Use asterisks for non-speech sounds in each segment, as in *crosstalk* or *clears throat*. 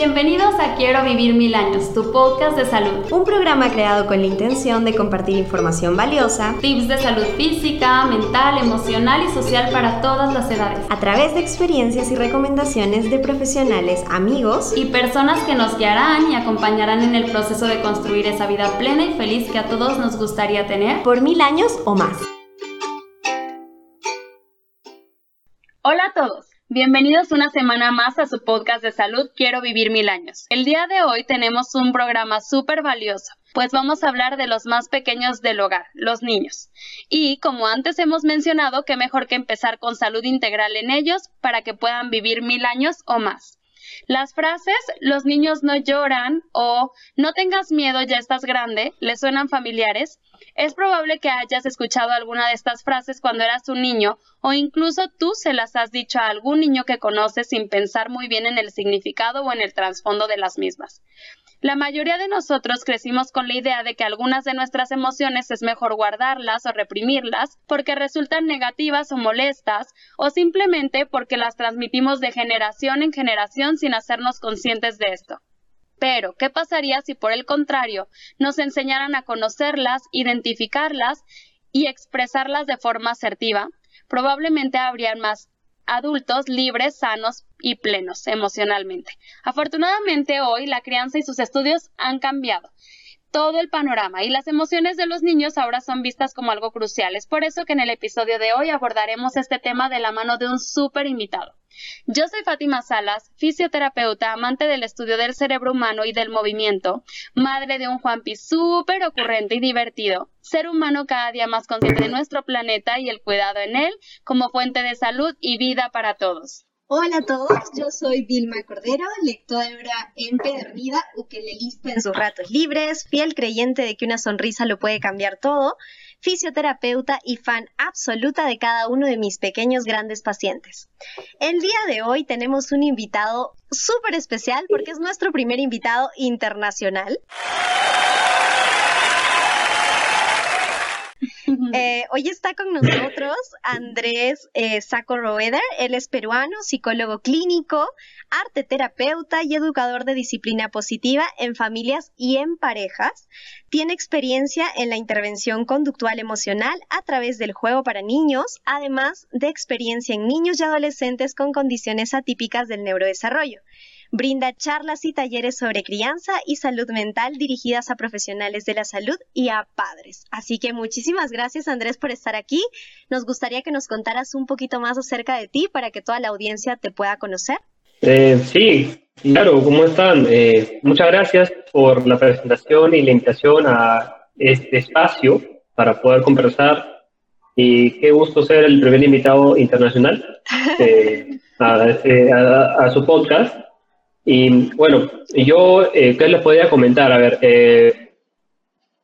Bienvenidos a Quiero Vivir Mil Años, tu podcast de salud. Un programa creado con la intención de compartir información valiosa, tips de salud física, mental, emocional y social para todas las edades, a través de experiencias y recomendaciones de profesionales, amigos y personas que nos guiarán y acompañarán en el proceso de construir esa vida plena y feliz que a todos nos gustaría tener por mil años o más. Hola a todos. Bienvenidos una semana más a su podcast de salud Quiero vivir mil años. El día de hoy tenemos un programa súper valioso, pues vamos a hablar de los más pequeños del hogar, los niños. Y como antes hemos mencionado, qué mejor que empezar con salud integral en ellos para que puedan vivir mil años o más. Las frases los niños no lloran o no tengas miedo, ya estás grande, ¿les suenan familiares? Es probable que hayas escuchado alguna de estas frases cuando eras un niño o incluso tú se las has dicho a algún niño que conoces sin pensar muy bien en el significado o en el trasfondo de las mismas. La mayoría de nosotros crecimos con la idea de que algunas de nuestras emociones es mejor guardarlas o reprimirlas porque resultan negativas o molestas o simplemente porque las transmitimos de generación en generación sin hacernos conscientes de esto. Pero, ¿qué pasaría si por el contrario nos enseñaran a conocerlas, identificarlas y expresarlas de forma asertiva? Probablemente habrían más adultos libres, sanos y plenos emocionalmente. Afortunadamente hoy la crianza y sus estudios han cambiado todo el panorama y las emociones de los niños ahora son vistas como algo crucial. Es por eso que en el episodio de hoy abordaremos este tema de la mano de un súper invitado. Yo soy Fátima Salas, fisioterapeuta, amante del estudio del cerebro humano y del movimiento, madre de un Juanpi súper ocurrente y divertido, ser humano cada día más consciente de nuestro planeta y el cuidado en él como fuente de salud y vida para todos. Hola a todos, yo soy Vilma Cordero, lectora empedernida, ukelelista en sus ratos libres, fiel creyente de que una sonrisa lo puede cambiar todo, fisioterapeuta y fan absoluta de cada uno de mis pequeños grandes pacientes. El día de hoy tenemos un invitado súper especial porque es nuestro primer invitado internacional. Eh, hoy está con nosotros Andrés eh, Roeder. Él es peruano, psicólogo clínico, arte terapeuta y educador de disciplina positiva en familias y en parejas. Tiene experiencia en la intervención conductual emocional a través del juego para niños, además de experiencia en niños y adolescentes con condiciones atípicas del neurodesarrollo. Brinda charlas y talleres sobre crianza y salud mental dirigidas a profesionales de la salud y a padres. Así que muchísimas gracias Andrés por estar aquí. Nos gustaría que nos contaras un poquito más acerca de ti para que toda la audiencia te pueda conocer. Eh, sí, claro, ¿cómo están? Eh, muchas gracias por la presentación y la invitación a este espacio para poder conversar. Y qué gusto ser el primer invitado internacional *laughs* eh, este, a, su podcast. Y bueno, yo, eh, ¿qué les podría comentar? A ver, eh,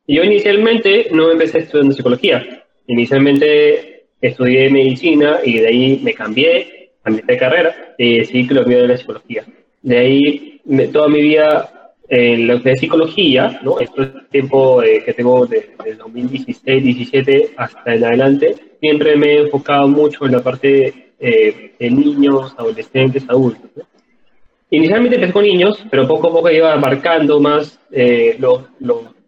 yo inicialmente no empecé estudiando psicología. Inicialmente estudié medicina y de ahí me cambié, cambié de carrera y decidí que lo mío de la psicología. De ahí, toda mi vida en lo que es psicología, ¿no? Este tiempo eh, que tengo desde de 2016, 17 hasta en adelante, siempre me he enfocado mucho en la parte eh, de niños, adolescentes, adultos. ¿no? Inicialmente empecé con niños, pero poco a poco iba marcando más eh,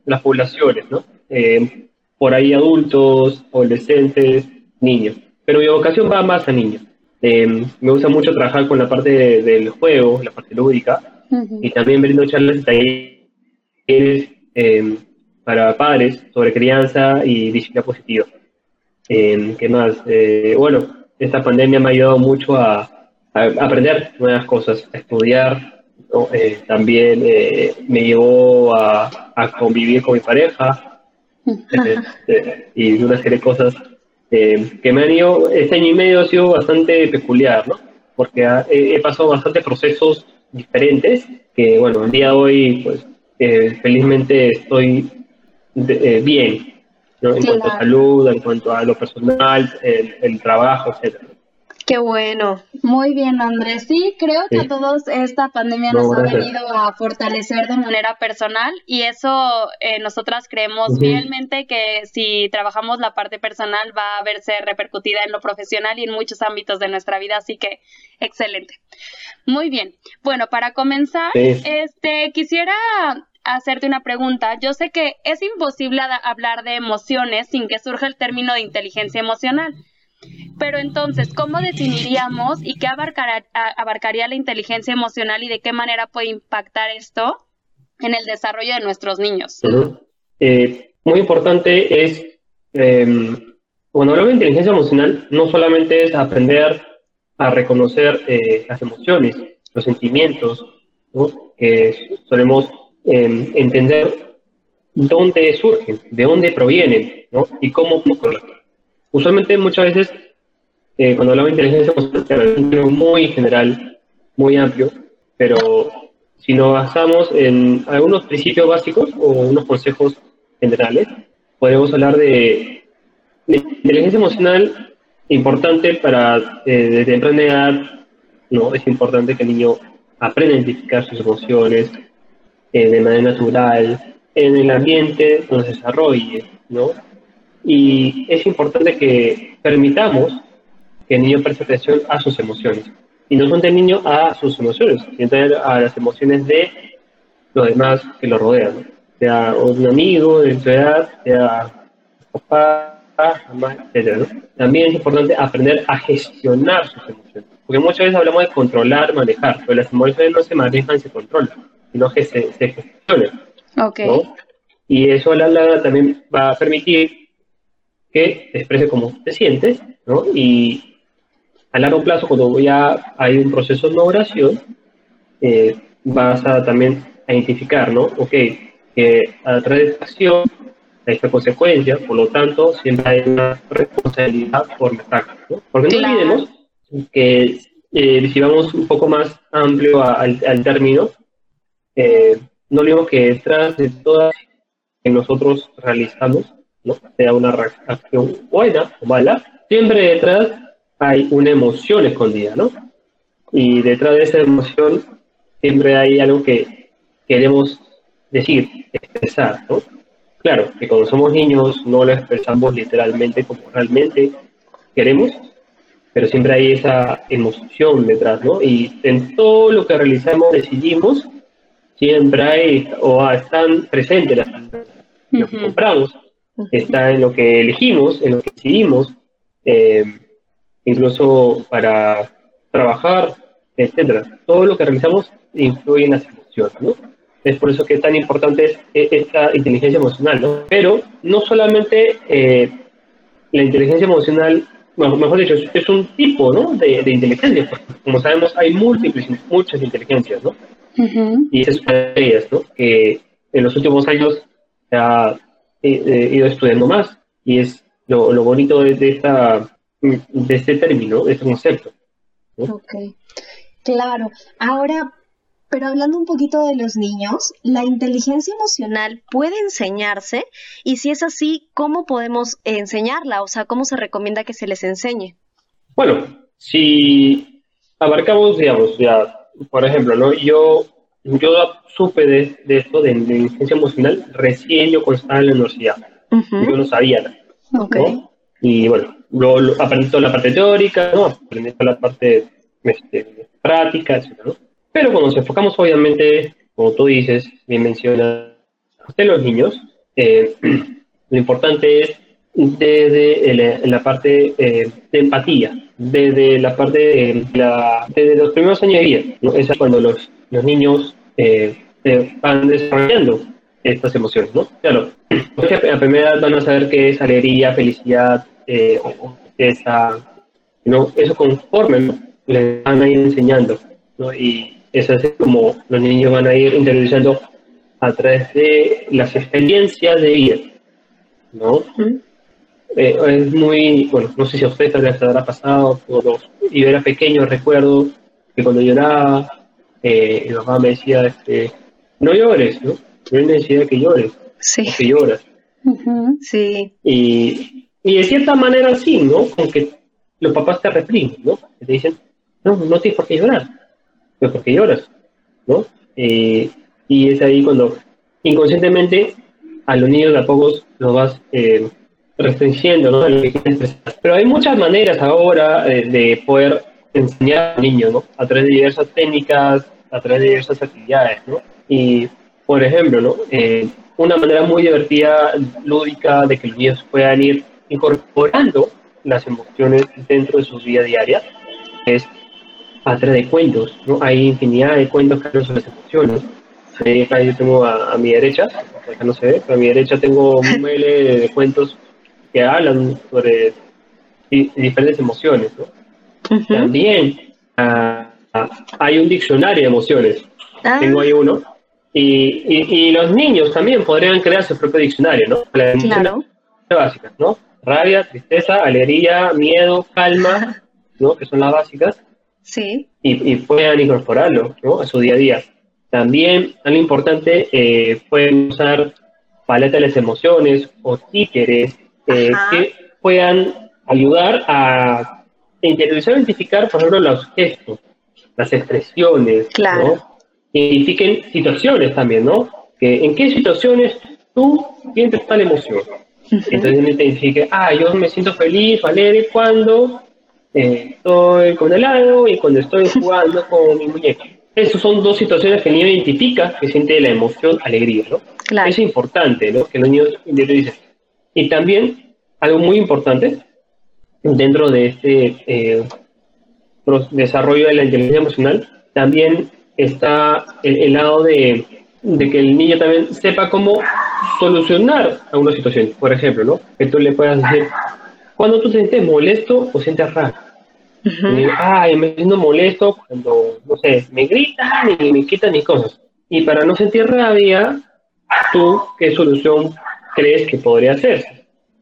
las poblaciones, ¿no? Eh, por ahí adultos, adolescentes, niños. Pero mi vocación va más a niños. Eh, me gusta mucho trabajar con la parte del juego, la parte lúdica, y también brindo charlas y talleres para padres sobre crianza y disciplina positiva. ¿Qué más? bueno, esta pandemia me ha ayudado mucho a, aprender nuevas cosas, a estudiar. Eh, también eh, me llevó a, convivir con mi pareja *laughs* este, y una serie de cosas eh, que me han ido, este año y medio ha sido bastante peculiar, ¿no? Porque he, pasado bastantes procesos diferentes que, bueno, el día de hoy, pues, felizmente estoy bien, ¿no? En cuanto a salud, en cuanto a lo personal, el, el trabajo, etcétera. Qué bueno. Muy bien, Andrés. Sí, creo que a todos esta pandemia nos ha venido a fortalecer de manera personal y eso eh, nosotras creemos fielmente que si trabajamos la parte personal va a verse repercutida en lo profesional y en muchos ámbitos de nuestra vida, así que excelente. Muy bien. Bueno, para comenzar, este quisiera hacerte una pregunta. Yo sé que es imposible hablar de emociones sin que surja el término de inteligencia emocional. Pero entonces, ¿cómo definiríamos y qué abarcaría la inteligencia emocional y de qué manera puede impactar esto en el desarrollo de nuestros niños? Eh, muy importante es, em, cuando hablamos de inteligencia emocional, no solamente es aprender a reconocer eh, las emociones, los sentimientos, que solemos em, entender dónde surgen, de dónde provienen, ¿no? y cómo usualmente muchas veces eh, cuando hablamos de inteligencia emocional es un muy general, muy amplio, pero si nos basamos en algunos principios básicos o unos consejos generales, podemos hablar de, inteligencia emocional importante para eh, desde temprana edad, ¿no? Es importante que el niño aprenda a identificar sus emociones eh, de manera natural, en el ambiente donde se desarrolle, ¿no? Y es importante que permitamos que el niño preste atención a sus emociones. Y no son del niño a sus emociones, sino a las emociones de los demás que lo rodean. Sea un amigo de su edad, sea papá, mamá, etc. También es importante aprender a gestionar sus emociones. Porque muchas veces hablamos de controlar, manejar, pero las emociones no se manejan, se controlan, sino que se, se gestionan. Okay. Y eso la, también va a permitir que exprese cómo te sientes, ¿no? Y a largo plazo, cuando ya hay un proceso de oración, eh, vas a también a identificar, ¿no? Ok, que a través de esta acción hay esta consecuencia, por lo tanto, siempre hay una responsabilidad por la práctica, ¿no? Porque no olvidemos que eh, si vamos un poco más amplio al, al término, eh, no olvidemos que detrás de todas que nosotros realizamos, sea una reacción buena o mala, siempre detrás hay una emoción escondida, ¿no? Y detrás de esa emoción siempre hay algo que queremos decir, expresar, ¿no? Claro, que cuando somos niños no lo expresamos literalmente como realmente queremos, pero siempre hay esa emoción detrás, ¿no? Y en todo lo que realizamos, decidimos, siempre hay o están presentes las lo que compramos, está en lo que elegimos, en lo que decidimos, eh, incluso para trabajar, etcétera. Todo lo que realizamos influye en las emociones, ¿no? Es por eso que es tan importante es, e, esta inteligencia emocional, ¿no? Pero no solamente eh, la inteligencia emocional, mejor dicho, es, un tipo, ¿no? De, inteligencia, como sabemos hay múltiples, muchas inteligencias, ¿no? Y esas son ellas, ¿no? Que en los últimos años se ha he, ido estudiando más y es lo, lo bonito de, esta, de este término, de este concepto. Ok, claro. Ahora, pero hablando un poquito de los niños, ¿la inteligencia emocional puede enseñarse? Y si es así, ¿cómo podemos enseñarla? O sea, ¿cómo se recomienda que se les enseñe? Bueno, si abarcamos, digamos, ya, por ejemplo, ¿no? Yo yo supe de, esto, de, inteligencia emocional, recién yo cuando estaba en la universidad. Yo no sabía nada. Y bueno, luego aprendí toda la parte teórica, ¿no? aprendí toda la parte este, práctica, etc. Pero cuando nos enfocamos, obviamente, como tú dices, bien mencionas, de los niños, eh, *clears throat* lo importante es desde la, parte eh, de empatía, desde la parte de la, desde los primeros años de vida. ¿no? Es cuando los, los niños eh, van desarrollando estas emociones, ¿no? Claro, a primera edad van a saber qué es alegría, felicidad, eh, esa, ¿no? Eso conforme ¿no? les van a ir enseñando, ¿no? Y eso es como los niños van a ir interiorizando a través de las experiencias de vida, ¿no? Eh, es muy, bueno, no sé si a ustedes les habrá pasado, y yo era pequeño, recuerdo que cuando lloraba, eh, mi mamá me decía, este, no llores, ¿no? No hay necesidad de que llores, sí. que lloras. Sí. Y, y, de cierta manera sí, ¿no? Que los papás te reprimen, ¿no? Te dicen, no, no tienes por qué llorar, pero ¿por qué lloras? ¿No? Eh, y es ahí cuando inconscientemente a los niños de a pocos los vas eh, restringiendo, ¿no? Pero hay muchas maneras ahora eh, de poder enseñar a niños, ¿no? A través de diversas técnicas, a través de diversas actividades, ¿no? Y, por ejemplo, ¿no? Eh, una manera muy divertida, lúdica, de que los niños puedan ir incorporando las emociones dentro de su vida diaria es a través de cuentos, ¿no? Hay infinidad de cuentos que hablan sobre las emociones. Ahí acá yo tengo a, mi derecha, acá no se ve, pero a mi derecha tengo un *laughs* mele de cuentos que hablan sobre diferentes emociones, ¿no? También ah, hay un diccionario de emociones. Ah. Tengo ahí uno. Y, y, los niños también podrían crear su propio diccionario, ¿no? Las claro. básicas, ¿no? Rabia, tristeza, alegría, miedo, calma, ¿no? Que son las básicas. Sí. Y, y puedan incorporarlo, ¿no? A su día a día. También, tan importante, eh, pueden usar paleta de las emociones o títeres eh, que puedan ayudar a interiorizar identificar, por ejemplo, los gestos, las expresiones, claro. Identifiquen situaciones también, ¿no? Que, ¿En qué situaciones tú sientes tal emoción? Entonces me identifique, ah, yo me siento feliz, alegre cuando eh, estoy con helado y cuando estoy *laughs* jugando con mi muñeca. Esas son dos situaciones que el niño identifica que siente la emoción, alegría, ¿no? Claro. Es importante, ¿no? Que los niños interioricen. Y también, algo muy importante, dentro de este eh, desarrollo de la inteligencia emocional, también está el, lado de, que el niño también sepa cómo solucionar alguna situación. Por ejemplo, ¿no? Que tú le puedas decir, cuando tú te sientes molesto o sientes rabia. Ay, me siento molesto cuando, no sé, me gritan y me quitan mis cosas. Y para no sentir rabia, ¿tú qué solución crees que podría hacerse?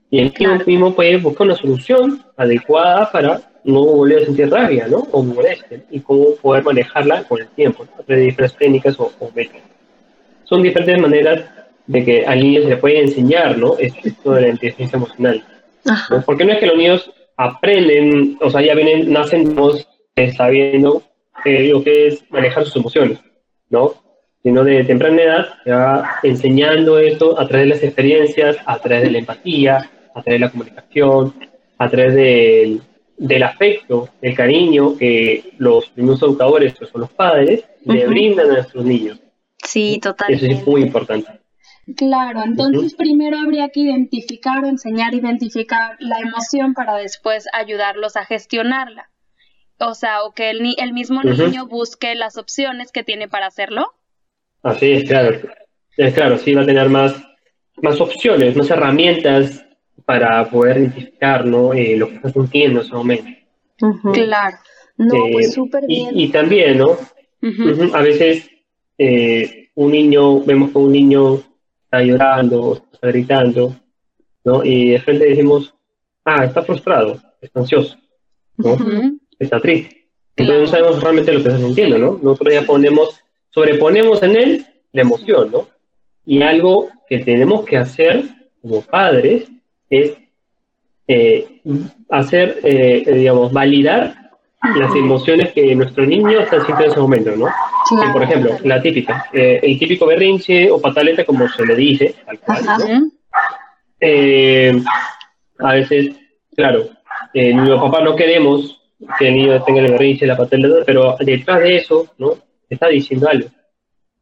Y el claro. mismo puede buscar una solución adecuada para no volver a sentir rabia, ¿no? O molestia, y cómo poder manejarla con el tiempo, a través de diferentes técnicas o, métodos. Son diferentes maneras de que al niño se le puede enseñar, ¿no? Esto de la inteligencia emocional. Porque no es que los niños aprenden, o sea, ya vienen, nacen eh, sabiendo eh, lo que es manejar sus emociones, ¿no? Sino de temprana edad, ya enseñando esto a través de las experiencias, a través de la empatía, a través de la comunicación, a través del, del afecto, del cariño que los primeros educadores, que son los padres, le brindan a nuestros niños. Sí, totalmente. Eso es muy importante. Claro, entonces primero habría que identificar o enseñar a identificar la emoción para después ayudarlos a gestionarla. O sea, o que el, el mismo niño busque las opciones que tiene para hacerlo. Así es, claro. Es claro, sí va a tener más, más opciones, más herramientas para poder identificar ¿no? Eh, lo que está sintiendo en ese momento. Claro. No, pues súper bien. Y, también, ¿no? A veces eh, un niño, vemos que un niño está llorando, está gritando, ¿no? Y de frente decimos, ah, está frustrado, está ansioso, ¿no? Está triste. Entonces no sabemos realmente lo que está sintiendo, ¿no? Nosotros ya ponemos, sobreponemos en él la emoción, ¿no? Y algo que tenemos que hacer como padres es eh, hacer, eh, digamos, validar las emociones que nuestro niño está sintiendo en ese momento, ¿no? por ejemplo, la típica, eh, el típico berrinche o pataleta, como se le dice, tal cual, a veces, claro, los papás no queremos que el niño tenga el berrinche, la pataleta, pero detrás de eso, ¿no? Está diciendo algo,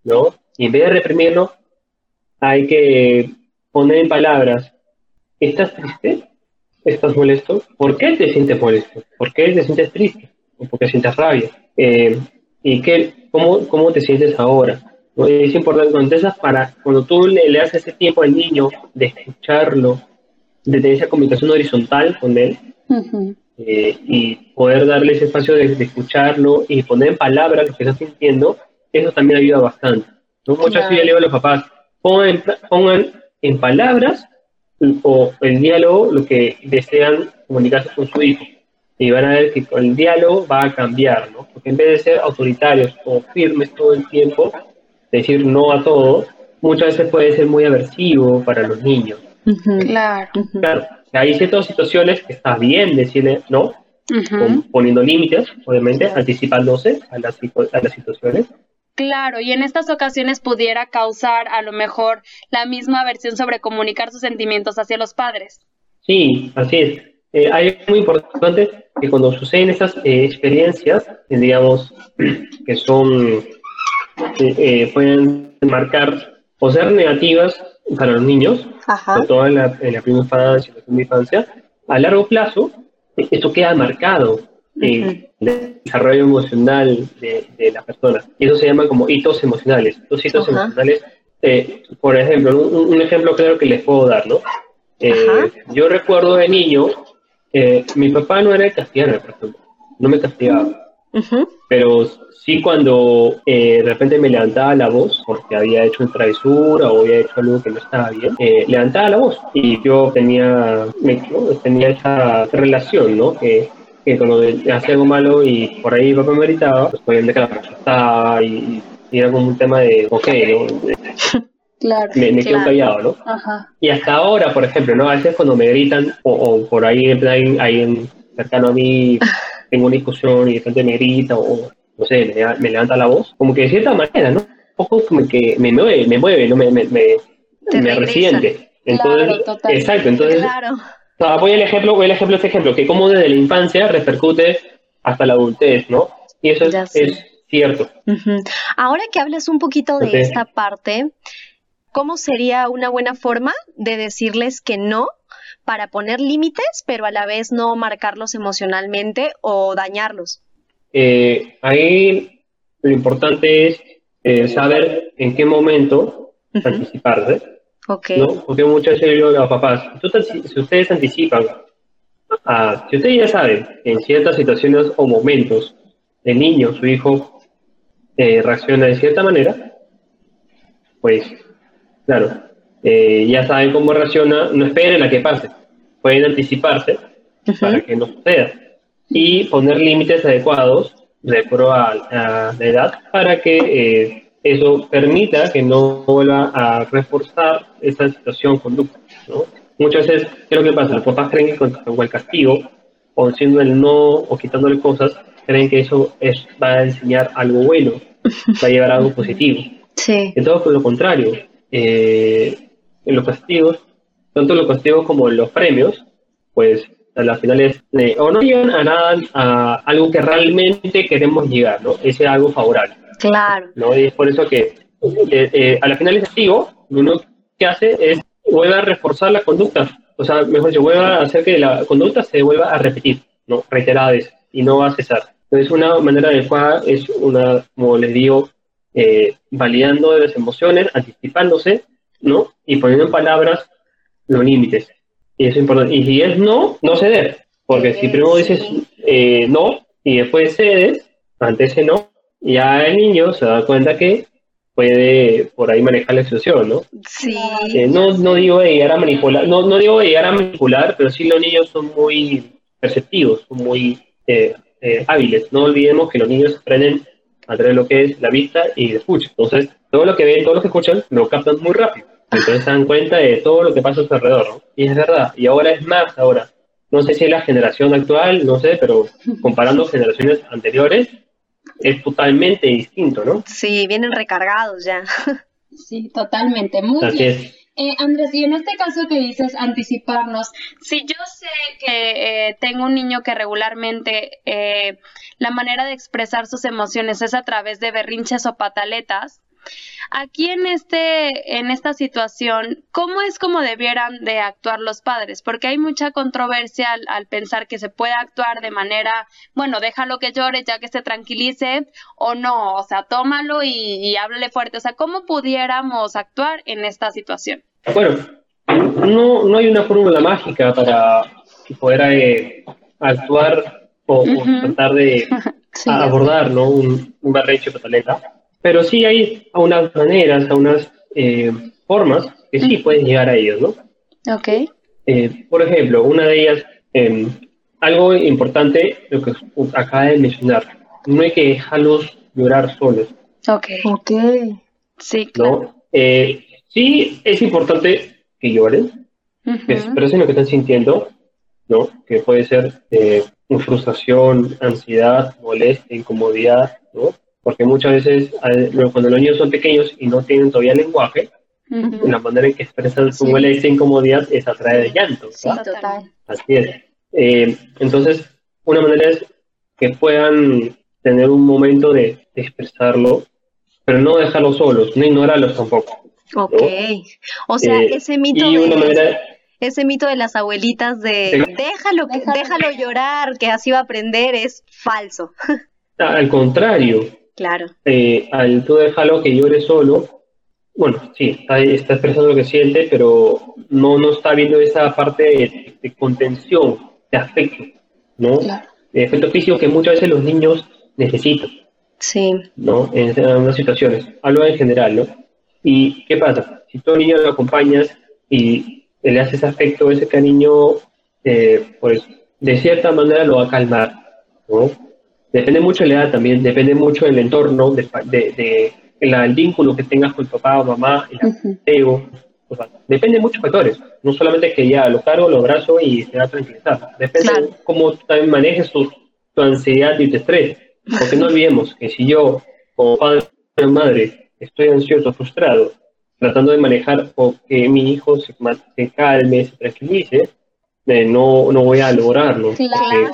¿no? Y en vez de reprimirlo, hay que poner en palabras ¿Estás triste? ¿Estás molesto? ¿Por qué te sientes molesto? ¿Por qué te sientes triste? ¿O por qué sientes rabia? Eh, ¿Y qué, cómo, cómo te sientes ahora? Es importante contestas para cuando tú le, le, das ese tiempo al niño de escucharlo, de tener esa comunicación horizontal con él eh, y poder darle ese espacio de, escucharlo y poner en palabras lo que está sintiendo, eso también ayuda bastante. Muchas veces le digo a los papás, pongan, pongan en palabras o el diálogo lo que desean comunicarse con su hijo. Y van a ver que con el diálogo va a cambiar, ¿no? Porque en vez de ser autoritarios o firmes todo el tiempo, decir no a todo, muchas veces puede ser muy aversivo para los niños. Claro. Claro, hay ciertas situaciones que está bien decirle no, poniendo límites, obviamente, anticipándose a las, a las situaciones. Claro, y en estas ocasiones pudiera causar a lo mejor la misma versión sobre comunicar sus sentimientos hacia los padres. Sí, así es. Eh, hay muy importante que cuando suceden estas eh, experiencias, eh, digamos, *clears throat* que son, pueden marcar o ser negativas para los niños, sobre todo en la, primera infancia, en la segunda infancia, a largo plazo, esto queda marcado en desarrollo emocional de, la persona. Y eso se llama como hitos emocionales. Los hitos emocionales, por ejemplo, un, ejemplo claro que les puedo dar, ¿no? yo recuerdo de niño eh, mi papá no era el castigar, por ejemplo, no me castigaba. Pero sí cuando eh, de repente me levantaba la voz porque había hecho una travesura o había hecho algo que no estaba bien, eh, levantaba la voz y yo tenía, tenía esa relación, ¿no? Que, que cuando hacía algo malo y por ahí mi papá me gritaba, pues obviamente que la persona y, y, era como un tema de, ok, ¿no? *laughs* Claro, me, me quedo callado, ¿no? Ajá. Y hasta ahora, por ejemplo, ¿no? A veces cuando me gritan o, por ahí, ahí en, cercano a mí, *laughs* tengo una discusión y de repente me grita o, no sé, me, levanta la voz, como que de cierta manera, ¿no? Un poco como que me mueve, me mueve, ¿no? Me, me, me, me resiente. Entonces, exacto, entonces... Claro. Voy al ejemplo, voy al ejemplo, este ejemplo, que como desde la infancia repercute hasta la adultez, ¿no? Y eso es, cierto. Ahora que hablas un poquito de esta parte, ¿cómo sería una buena forma de decirles que no para poner límites, pero a la vez no marcarlos emocionalmente o dañarlos? Eh, ahí lo importante es eh, saber en qué momento anticiparse. ¿No? Porque muchas veces yo digo a los papás, si ustedes anticipan, si ustedes ya saben en ciertas situaciones o momentos el niño, su hijo, eh, reacciona de cierta manera, pues Claro, eh, ya saben cómo reacciona, no esperen a que pase, pueden anticiparse para que no suceda y poner límites adecuados de acuerdo a, la edad para que eh, eso permita que no vuelva a reforzar esa situación conducta. ¿no? Muchas veces, ¿qué es lo que pasa? Los papás creen que con, el castigo, o diciendo el no, o quitándole cosas, creen que eso es, va a enseñar algo bueno, *laughs* va a llevar a algo positivo. Sí. Entonces, por lo contrario, eh, en los castigos, tanto los castigos como los premios, pues a las finales eh, o no llegan a nada, a algo que realmente queremos llegar, ¿no? Ese algo favorable. Claro. ¿no? Y es por eso que eh, a las finales castigo, lo único que hace es vuelve a reforzar la conducta, o sea, mejor dicho, vuelve a hacer que la conducta se vuelva a repetir, ¿no? Reiteradas veces, y no va a cesar. Entonces, una manera adecuada es una, como les digo, eh, validando las emociones, anticipándose, ¿no? Y poniendo en palabras los límites. Y eso es importante. Y si es no, no ceder. Porque si primero dices eh, no y después cedes ante ese no, ya el niño se da cuenta que puede por ahí manejar la situación, ¿no? Sí. Eh, no, no digo de llegar a manipular, no, no digo de llegar a manipular, pero sí los niños son muy perceptivos, son muy hábiles. No olvidemos que los niños aprenden a través de lo que es la vista y el escucha. Entonces, todo lo que ven, todo lo que escuchan, lo captan muy rápido. Entonces se dan cuenta de todo lo que pasa a su alrededor, ¿no? Y es verdad. Y ahora es más, ahora. No sé si es la generación actual, no sé, pero comparando *laughs* generaciones anteriores, es totalmente distinto, ¿no? Sí, vienen recargados ya. Sí, totalmente. Muy Así bien. Eh, Andrés, y en este caso que dices anticiparnos, si yo sé que eh, tengo un niño que regularmente eh, la manera de expresar sus emociones es a través de berrinches o pataletas, Aquí en este, en esta situación, ¿cómo es como debieran de actuar los padres? Porque hay mucha controversia al, pensar que se puede actuar de manera, bueno, déjalo que llore ya que se tranquilice, o no, o sea, tómalo y, y háblale fuerte. O sea, ¿cómo pudiéramos actuar en esta situación? Bueno, no, no hay una fórmula mágica para poder eh, actuar o, tratar de *laughs* abordar ¿no? un, un berrecho pataleta pero sí hay unas maneras, a unas eh, formas que sí pueden llegar a ellos, ¿no? Ok. Eh, por ejemplo, una de ellas, em, algo importante, lo que acaba de mencionar, no hay que dejarlos llorar solos. Ok. Ok. Sí, claro. Eh, sí, es importante que lloren, que expresen lo que están sintiendo, ¿no? Que puede ser eh, frustración, ansiedad, molestia, incomodidad, ¿no? Porque muchas veces cuando los niños son pequeños y no tienen todavía lenguaje, la manera en que expresan su molestia e incomodidad es a través de llanto. Sí, total. Así es. Eh, entonces, una manera es que puedan tener un momento de, expresarlo, pero no dejarlo solos, no ignorarlos tampoco. Ok. O sea, eh, ese mito de... ese mito de las abuelitas de déjalo, déjalo llorar, que así va a aprender, es falso. Al contrario. Claro. Eh, al tú déjalo que llore solo, bueno, sí, está, está, expresando lo que siente, pero no, no está viendo esa parte de, contención, de afecto, ¿no? De afecto físico que muchas veces los niños necesitan. Sí. ¿No? En algunas situaciones. Hablo en general, ¿no? ¿Y qué pasa? Si tú niño lo acompañas y le haces afecto, ese cariño, eh, pues de cierta manera lo va a calmar, ¿no? Depende mucho de la edad también, depende mucho del entorno, de, de, el vínculo que tengas con tu papá o mamá, el apego. Depende de muchos factores, no solamente que ya lo cargo, lo abrazo y se va a tranquilizar. Depende de cómo también manejes tu, tu ansiedad y tu estrés. Porque no olvidemos que si yo, como padre o madre, estoy ansioso, frustrado, tratando de manejar o que mi hijo se, calme, se tranquilice, eh, no, no voy a lograrlo.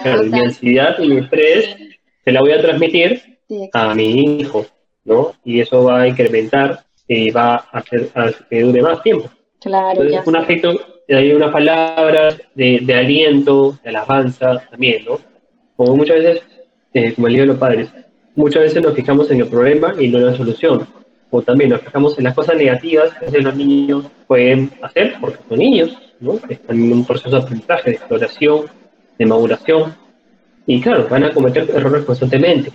porque, mi ansiedad y mi estrés se la voy a transmitir a mi hijo, ¿no? Y eso va a incrementar y va a hacer que dure más tiempo. Claro, Entonces, un afecto, hay una palabra de, de, aliento, de alabanza también, ¿no? Como muchas veces, eh, como el libro de los padres, muchas veces nos fijamos en el problema y no en la solución o también nos fijamos en las cosas negativas que los niños pueden hacer, porque son niños, ¿no? Están en un proceso de aprendizaje, de exploración, de maduración, y claro, van a cometer errores constantemente.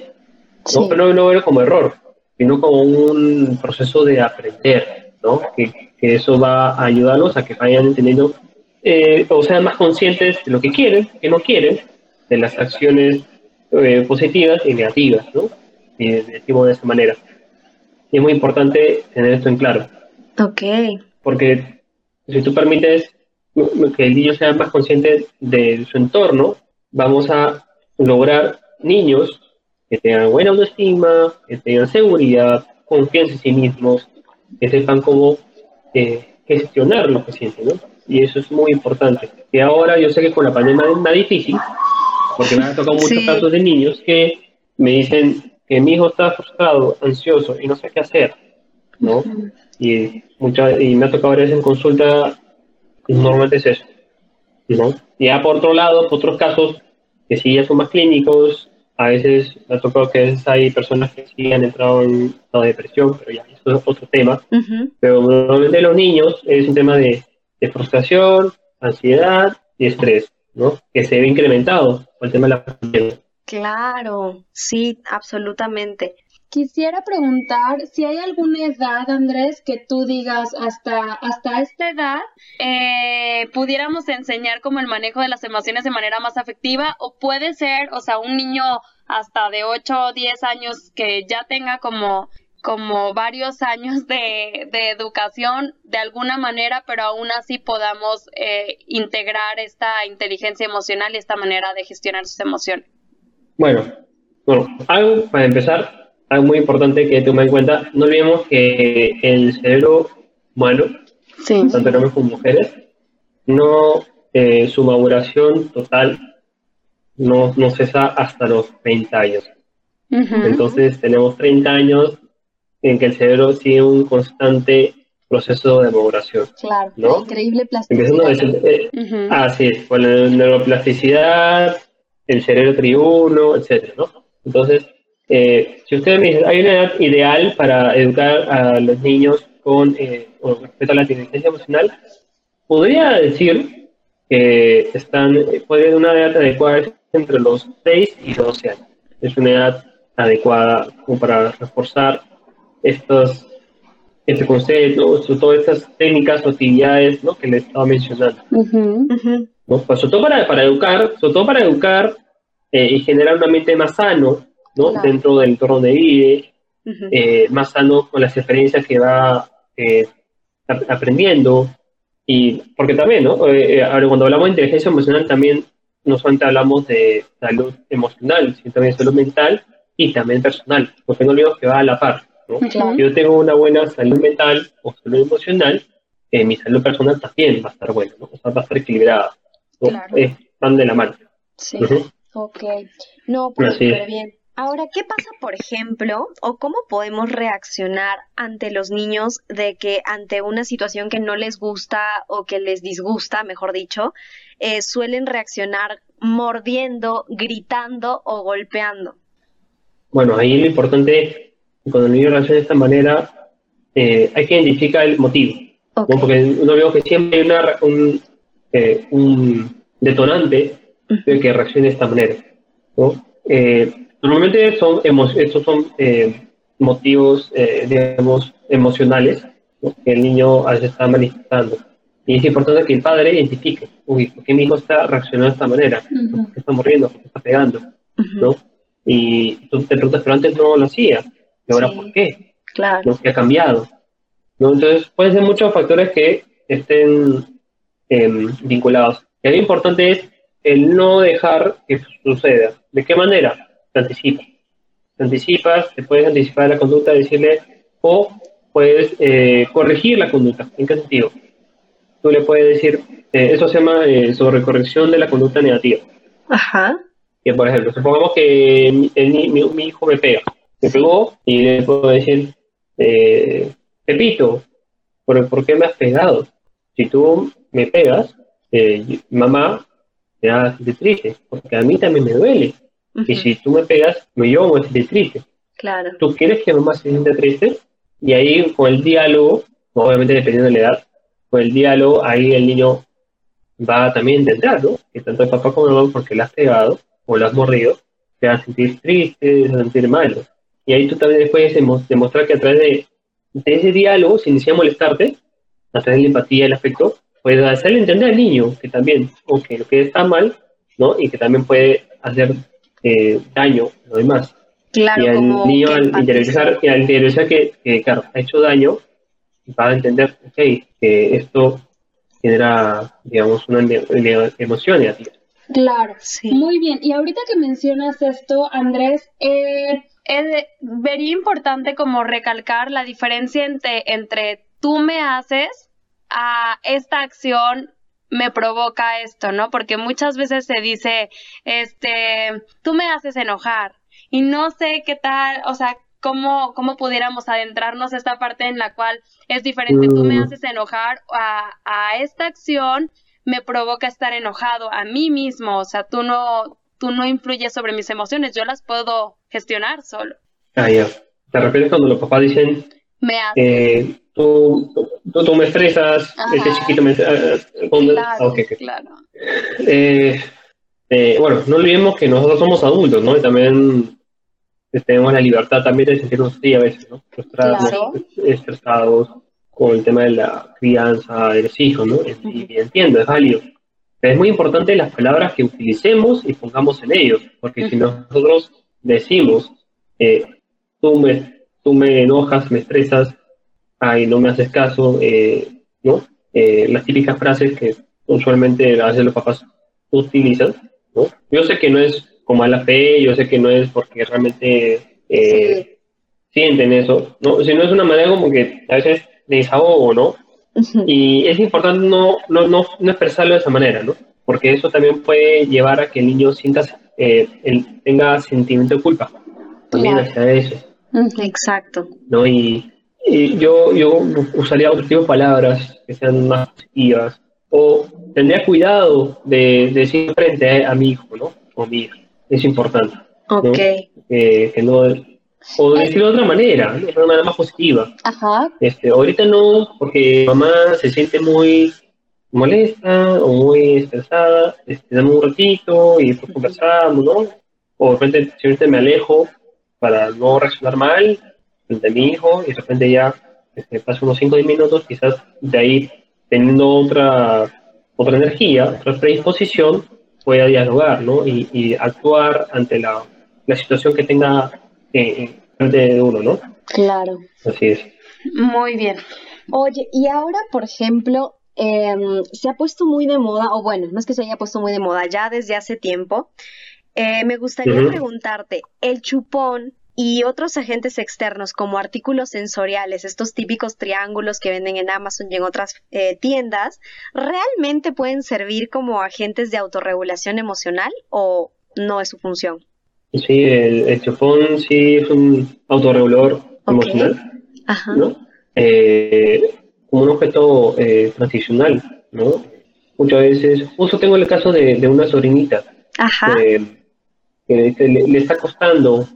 No, pero no, verlo como error, sino como un proceso de aprender, ¿no? Que, que eso va a ayudarlos a que vayan entendiendo eh, o sean más conscientes de lo que quieren, que no quieren, de las acciones eh, positivas y negativas, ¿no? Y decimos de esta manera. Y es muy importante tener esto en claro. Ok. Porque si tú permites que el niño sea más consciente de su entorno, vamos a lograr niños que tengan buena autoestima, que tengan seguridad, confianza en sí mismos, que sepan cómo eh, gestionar lo que sienten, ¿no? Y eso es muy importante. Y ahora yo sé que con la pandemia es más difícil, porque me han tocado muchos casos de niños que me dicen, que mi hijo está frustrado, ansioso y no sé qué hacer, ¿no? Y, mucha, y me ha tocado ver en consulta, normalmente es eso, ¿no? Y ya por otro lado, por otros casos, que sí ya son más clínicos, a veces me ha tocado que a veces hay personas que sí han entrado en de depresión, pero ya eso es otro tema. Pero normalmente los niños es un tema de, de, frustración, ansiedad y estrés, ¿no? Que se ve incrementado por el tema de la pandemia. Claro, sí, absolutamente. Quisiera preguntar si hay alguna edad, Andrés, que tú digas hasta, hasta esta edad eh, pudiéramos enseñar como el manejo de las emociones de manera más afectiva o puede ser, o sea, un niño hasta de 8 o 10 años que ya tenga como como varios años de, educación de alguna manera, pero aún así podamos eh, integrar esta inteligencia emocional y esta manera de gestionar sus emociones. Bueno, bueno, algo para empezar, algo muy importante que tomar en cuenta, no olvidemos que el cerebro humano, tanto hombres como mujeres, no, eh, su maduración total no, no cesa hasta los 30 años. Entonces tenemos 30 años en que el cerebro sigue un constante proceso de maduración. Claro, ¿no? increíble plasticidad. Empezando Así es, con la neuroplasticidad, el cerebro tribuno, etcétera, ¿no? Entonces, eh, si ustedes me dicen, hay una edad ideal para educar a los niños con, eh, respecto a la inteligencia emocional, podría decir que están, podría una edad adecuada entre los 6 y 12 años. Es una edad adecuada como para reforzar estos, este concepto, todas estas técnicas o actividades ¿no? que les estaba mencionando. ¿no? Pues, sobre todo para, para educar, sobre todo para educar eh, y generar un ambiente más sano, ¿no? Dentro del entorno de vive, eh, más sano con las experiencias que va eh, aprendiendo, Y porque también, ¿no? Eh, eh, cuando hablamos de inteligencia emocional también no solamente hablamos de salud emocional, sino también de salud mental y también personal, porque no olvidemos que va a la par. ¿no? Si yo tengo una buena salud mental o salud emocional, mi salud personal también va a estar buena, ¿no? o sea, va a estar equilibrada. Claro. Están de la mano. Sí. Ok. No, pues súper bien. Ahora, ¿qué pasa, por ejemplo, o cómo podemos reaccionar ante los niños de que ante una situación que no les gusta o que les disgusta, mejor dicho, eh, suelen reaccionar mordiendo, gritando o golpeando? Bueno, ahí lo importante, cuando el niño reacciona de esta manera, eh, hay que identificar el motivo. Porque uno veo que siempre hay una, un, eh, un detonante de que reaccione de esta manera. ¿no? Normalmente son estos son eh, motivos, eh, digamos, emocionales que el niño a veces está manifestando. Y es importante que el padre identifique, uy, ¿por qué mi hijo está reaccionando de esta manera? ¿Por qué está muriendo? ¿Por qué está pegando? ¿no? Y tú te preguntas, pero antes no lo hacía. ¿Y ahora por qué? Claro. ¿Qué ha cambiado? ¿no? Entonces, pueden ser muchos factores que estén em, vinculados. Y lo importante es el no dejar que suceda. ¿De qué manera? Te anticipas. Te anticipas, te puedes anticipar la conducta, decirle, o puedes eh, corregir la conducta. ¿En qué sentido? Tú le puedes decir, eh, eso se llama eh, sobrecorrección de la conducta negativa. Ajá. Que, por ejemplo, supongamos que mi, hijo me pega. Me pegó y le puedo decir, Pepito, ¿por, ¿por qué me has pegado? Si tú me pegas, mamá te da triste, porque a mí también me duele. Y si tú me pegas, me voy a sentir triste. Claro. ¿Tú quieres que mamá se sienta triste? Y ahí con el diálogo, obviamente dependiendo de la edad, con el diálogo, ahí el niño va a también entender, ¿no? Que tanto el papá como el mamá, porque le has pegado o lo has mordido, te va a sentir triste, te va a sentir malo. Y ahí tú también después demostrar que a través de, ese diálogo, sin iniciar a molestarte, a través de la empatía y el afecto, puedes hacerle entender al niño que también, aunque lo que está mal, ¿no? Y que también puede hacer eh, daño lo demás. Claro, y al niño al interiorizar, y al interiorizar que, claro, ha hecho daño, va a entender, ok, que esto genera, digamos, una, emoción negativa. Claro, sí. Muy bien. Y ahorita que mencionas esto, Andrés, eh, es vería importante como recalcar la diferencia entre, entre tú me haces a esta acción me provoca esto, ¿no? Porque muchas veces se dice, este, tú me haces enojar y no sé qué tal, o sea, cómo, cómo pudiéramos adentrarnos a esta parte en la cual es diferente, tú me mm. haces enojar a, a esta acción me provoca estar enojado a mí mismo, o sea, tú no, tú no influyes sobre mis emociones, yo las puedo gestionar solo. Ah, ya. De repente cuando los papás dicen, me haces. Eh, tú, tú, me estresas, este chiquito me... Eh, claro, claro. Eh, eh, bueno, no olvidemos que nosotros somos adultos, ¿no? Y también tenemos la libertad también de sentirnos así a veces, ¿no? Claro. estresados con el tema de la crianza de los hijos, ¿no? Y, entiendo, es válido. Pero es muy importante las palabras que utilicemos y pongamos en ellos, porque si nosotros decimos, tú, me, tú me enojas, me estresas, ay, no me haces caso, eh, ¿no? Eh, las típicas frases que usualmente a veces los papás utilizan, ¿no? Yo sé que no es como a la fe, yo sé que no es porque realmente eh, sienten eso, ¿no? Sino es una manera como que a veces de desahogo, ¿no? Y es importante no, no, no, expresarlo de esa manera, ¿no? Porque eso también puede llevar a que el niño sienta, tenga sentimiento de culpa también hacia eso. Exacto. ¿No? Y, yo, yo usaría otro tipo de palabras que sean más positivas. O tendría cuidado de, decir frente a, mi hijo, ¿no? O mi hija. Es importante. Ok. que no o decirlo de otra manera, de una manera más positiva. Ajá. Este, ahorita no, porque mamá se siente muy molesta o muy estresada, este, dame un ratito y después conversamos, ¿no? O de repente simplemente me alejo para no reaccionar mal, de mi hijo y de repente ya este, paso unos 5 o 10 minutos, quizás de ahí teniendo otra, otra energía, otra predisposición, pueda dialogar ¿no? y, y actuar ante la, la, situación que tenga eh, frente de uno, ¿no? Claro. Así es. Muy bien. Oye, y ahora, por ejemplo, em, se ha puesto muy de moda, o bueno, no es que se haya puesto muy de moda, ya desde hace tiempo. Eh, me gustaría preguntarte, ¿el chupón y otros agentes externos como artículos sensoriales, estos típicos triángulos que venden en Amazon y en otras eh, tiendas, ¿realmente pueden servir como agentes de autorregulación emocional o no es su función? Sí, el, chupón sí es un autorregulador emocional, ¿no? Eh, como un objeto eh, transicional, ¿no? Muchas veces, justo tengo el caso de, una sobrinita que, le, está costando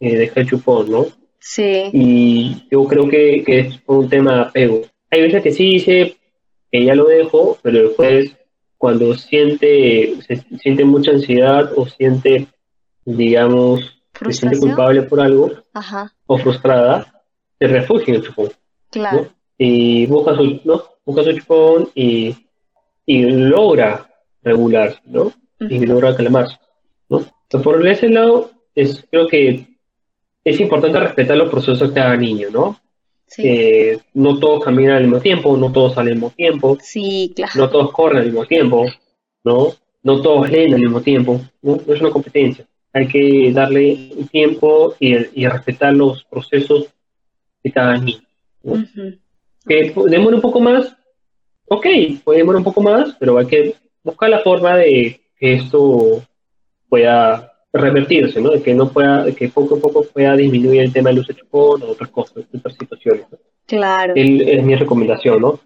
eh, dejar el chupón, ¿no? Sí. Y yo creo que, es un tema de apego. Hay veces que sí dice que ya lo dejo, pero después cuando siente, se, siente mucha ansiedad o siente, digamos, se siente culpable por algo o frustrada, se refugia en el chupón. Claro. Y busca su, ¿no? busca su chupón y, y logra regularse, ¿no? Y logra calmarse, ¿no? por ese lado, es, creo que es importante respetar los procesos de cada niño, ¿no? Sí. no todos caminan al mismo tiempo, no todos salen al mismo tiempo. Sí, claro. No todos corren al mismo tiempo, ¿no? No todos leen al mismo tiempo, ¿no? No es una competencia. Hay que darle tiempo y, y respetar los procesos de cada niño. Que demora un poco más, ok, puede demorar un poco más, pero hay que buscar la forma de que esto pueda revertirse, ¿no? De que no pueda, que poco a poco pueda disminuir el tema del uso de chupón o otras cosas, otras situaciones. Claro. es mi recomendación, ¿no?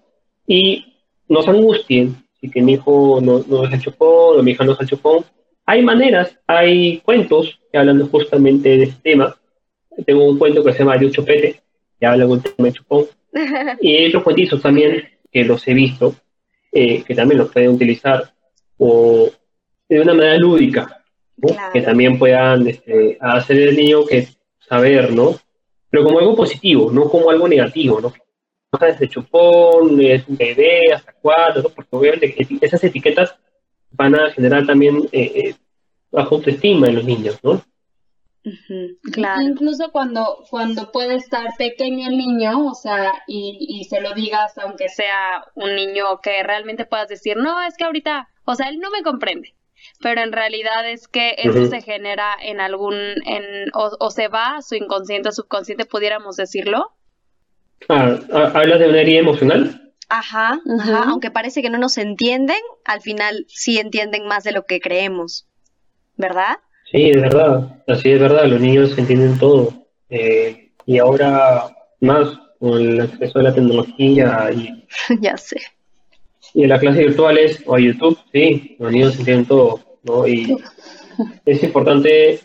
Y no se angustien si que mi hijo no, no es el chupón o mi hija no es el chupón. Hay maneras, hay cuentos que hablan justamente de este tema. Tengo un cuento que se llama Yo Chopete, que habla del tema de chupón. *laughs* y hay otros cuentitos también que los he visto, eh, que también los pueden utilizar o de una manera lúdica, que también puedan este, hacer el niño que saber, ¿no? Pero como algo positivo, no como algo negativo, ¿no? Desde chupón, es un bebé, hasta cuatro, ¿no? Porque obviamente esas etiquetas van a generar también eh, eh, bajo autoestima en los niños, ¿no? claro. Incluso cuando, cuando puede estar pequeño el niño, o sea, y, y se lo digas, aunque sea un niño que realmente puedas decir, no, es que ahorita, o sea, él no me comprende pero en realidad es que eso se genera en algún, en, o, se va a su inconsciente o subconsciente, pudiéramos decirlo. Ah, ¿Hablas de una herida emocional? Ajá, ajá, aunque parece que no nos entienden, al final sí entienden más de lo que creemos, ¿verdad? Sí, es verdad, así es verdad, los niños entienden todo. Eh, y ahora más con el acceso a la tecnología y... *laughs* ya sé. Y en las clases virtuales o a YouTube, sí, los niños entienden todo. ¿No? Y es importante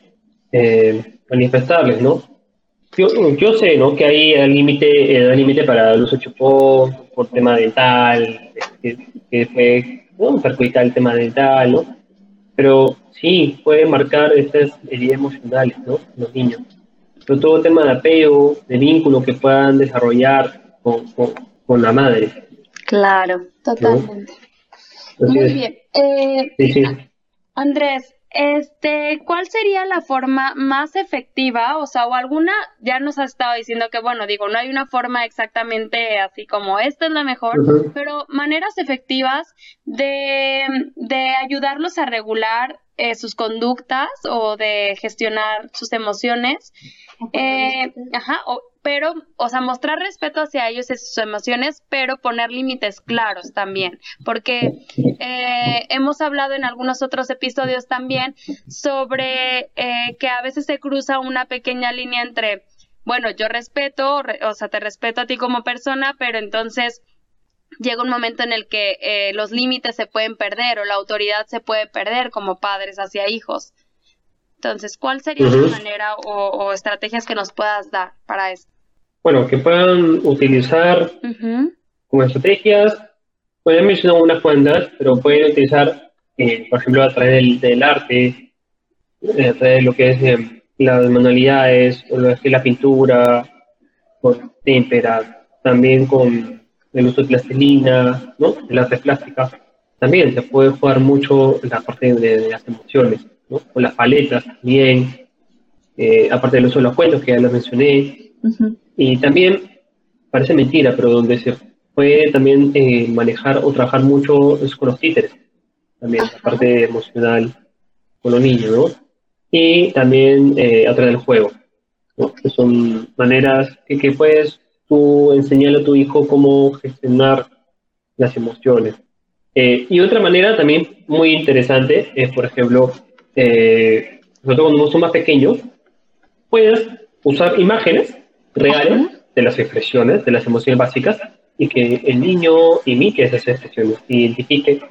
eh, manifestarles, ¿no? Yo, yo sé, ¿no? Que hay límite, el límite para el uso de chupón por tema dental, que, que puede perjudicar el tema dental, ¿no? Pero sí, puede marcar estas heridas emocionales, ¿no? Los niños. Pero todo tema de apego, de vínculo que puedan desarrollar con, con, la madre. Claro, totalmente. Muy bien. Eh, sí, sí. Andrés, este, ¿cuál sería la forma más efectiva? O sea, o alguna, ya nos has estado diciendo que, bueno, digo, no hay una forma exactamente así como esta es la mejor, pero maneras efectivas de, de ayudarlos a regular eh, sus conductas o de gestionar sus emociones. Eh, ajá, o, pero, o sea, mostrar respeto hacia ellos y sus emociones, pero poner límites claros también, porque eh, hemos hablado en algunos otros episodios también sobre eh, que a veces se cruza una pequeña línea entre, bueno, yo respeto, o sea, te respeto a ti como persona, pero entonces llega un momento en el que eh, los límites se pueden perder o la autoridad se puede perder como padres hacia hijos. Entonces, ¿cuál sería la manera o, estrategias que nos puedas dar para esto? bueno, que puedan utilizar como estrategias, pueden mencionar unas cuantas, pero pueden utilizar, eh, por ejemplo, a través del, arte, eh, a través de lo que es eh, las manualidades, o lo que es la pintura, con témpera, también con el uso de plastilina, ¿no? El arte plástica. También se puede jugar mucho la parte de, las emociones, ¿no? Con las paletas también, aparte del uso de los cuentos que ya los mencioné, y también, parece mentira, pero donde se puede también eh, manejar o trabajar mucho con los títeres, también la parte emocional con los niños, ¿no? Y también eh, a través del juego, ¿no? que son maneras que, que puedes tú enseñarle a tu hijo cómo gestionar las emociones. Eh, y otra manera también muy interesante es, por ejemplo, eh, nosotros cuando somos más pequeños, puedes usar imágenes reales de las expresiones, de las emociones básicas, y que el niño imite esas expresiones, identifique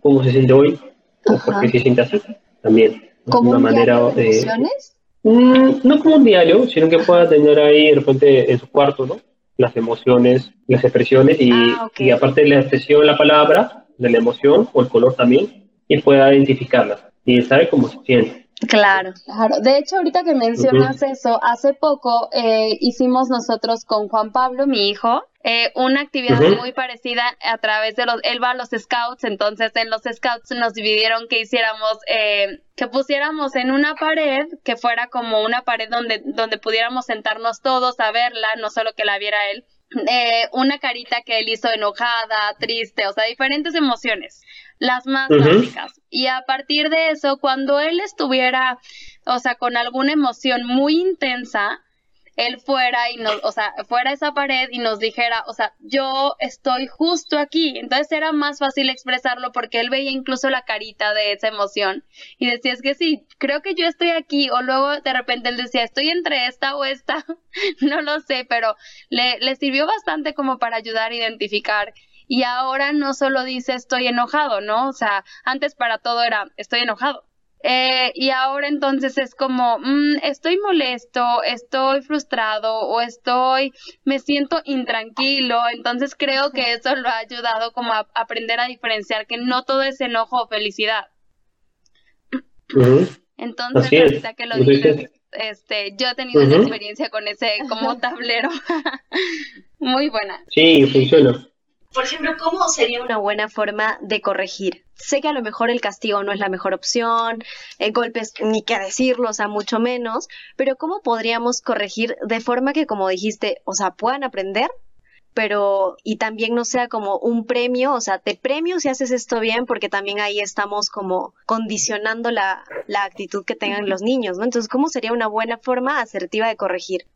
cómo se siente hoy o por qué se siente así también. ¿Como una manera de emociones? Mm, no como un diario, sino que pueda tener ahí de repente en su cuarto, ¿no? Las emociones, las expresiones y, Ah, ok. y aparte de la expresión, la palabra, de la emoción o el color también, y pueda identificarlas y sabe cómo se siente. Claro. Claro, de hecho ahorita que mencionas eso, hace poco eh, hicimos nosotros con Juan Pablo, mi hijo, eh, una actividad muy parecida a través de los, él va a los scouts, entonces en los scouts nos dividieron que hiciéramos, eh, que pusiéramos en una pared, que fuera como una pared donde, donde pudiéramos sentarnos todos a verla, no solo que la viera él, eh, una carita que él hizo enojada, triste, o sea, diferentes emociones, las más básicas. Y a partir de eso, cuando él estuviera, o sea, con alguna emoción muy intensa, él fuera y nos, o sea, fuera esa pared y nos dijera, o sea, yo estoy justo aquí. Entonces era más fácil expresarlo porque él veía incluso la carita de esa emoción y decía, es que sí, creo que yo estoy aquí. O luego de repente él decía, estoy entre esta o esta. *laughs* no lo sé, pero le, le sirvió bastante como para ayudar a identificar. Y ahora no solo dice estoy enojado, ¿no? O sea, antes para todo era estoy enojado. Eh, y ahora entonces es como, mm, estoy molesto, estoy frustrado o estoy, me siento intranquilo. Entonces creo que eso lo ha ayudado como a aprender a diferenciar que no todo es enojo o felicidad. Entonces, es. ahorita que lo dices, este, yo he tenido una experiencia con ese como tablero. *laughs* Muy buena. Sí, funciona. Por ejemplo, ¿cómo sería una buena forma de corregir? Sé que a lo mejor el castigo no es la mejor opción, eh, golpes ni que decirlo, o sea, mucho menos, pero ¿cómo podríamos corregir de forma que, como dijiste, o sea, puedan aprender, pero y también no sea como un premio, o sea, te premio si haces esto bien, porque también ahí estamos como condicionando la, la actitud que tengan los niños, ¿no? Entonces, ¿cómo sería una buena forma asertiva de corregir?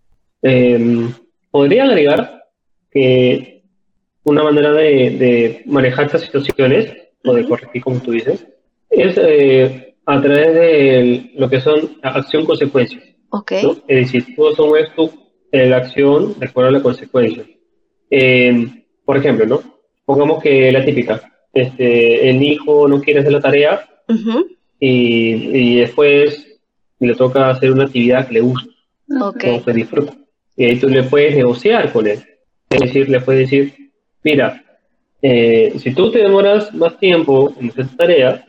Eh, podría agregar que una manera de, de manejar estas situaciones, o de corregir como tú dices, es eh, a través de lo que son acción-consecuencias. Ok. ¿no? Es decir, tú asumes tu eh, la acción de acuerdo a la consecuencia. Eh, por ejemplo, ¿no? Pongamos que la típica, este, el hijo no quiere hacer la tarea Ujú. y, y después le toca hacer una actividad que le gusta Ok. como que disfruta. Y ahí tú le puedes negociar con él. Es decir, le puedes decir, mira, eh, si tú te demoras más tiempo en tu tarea,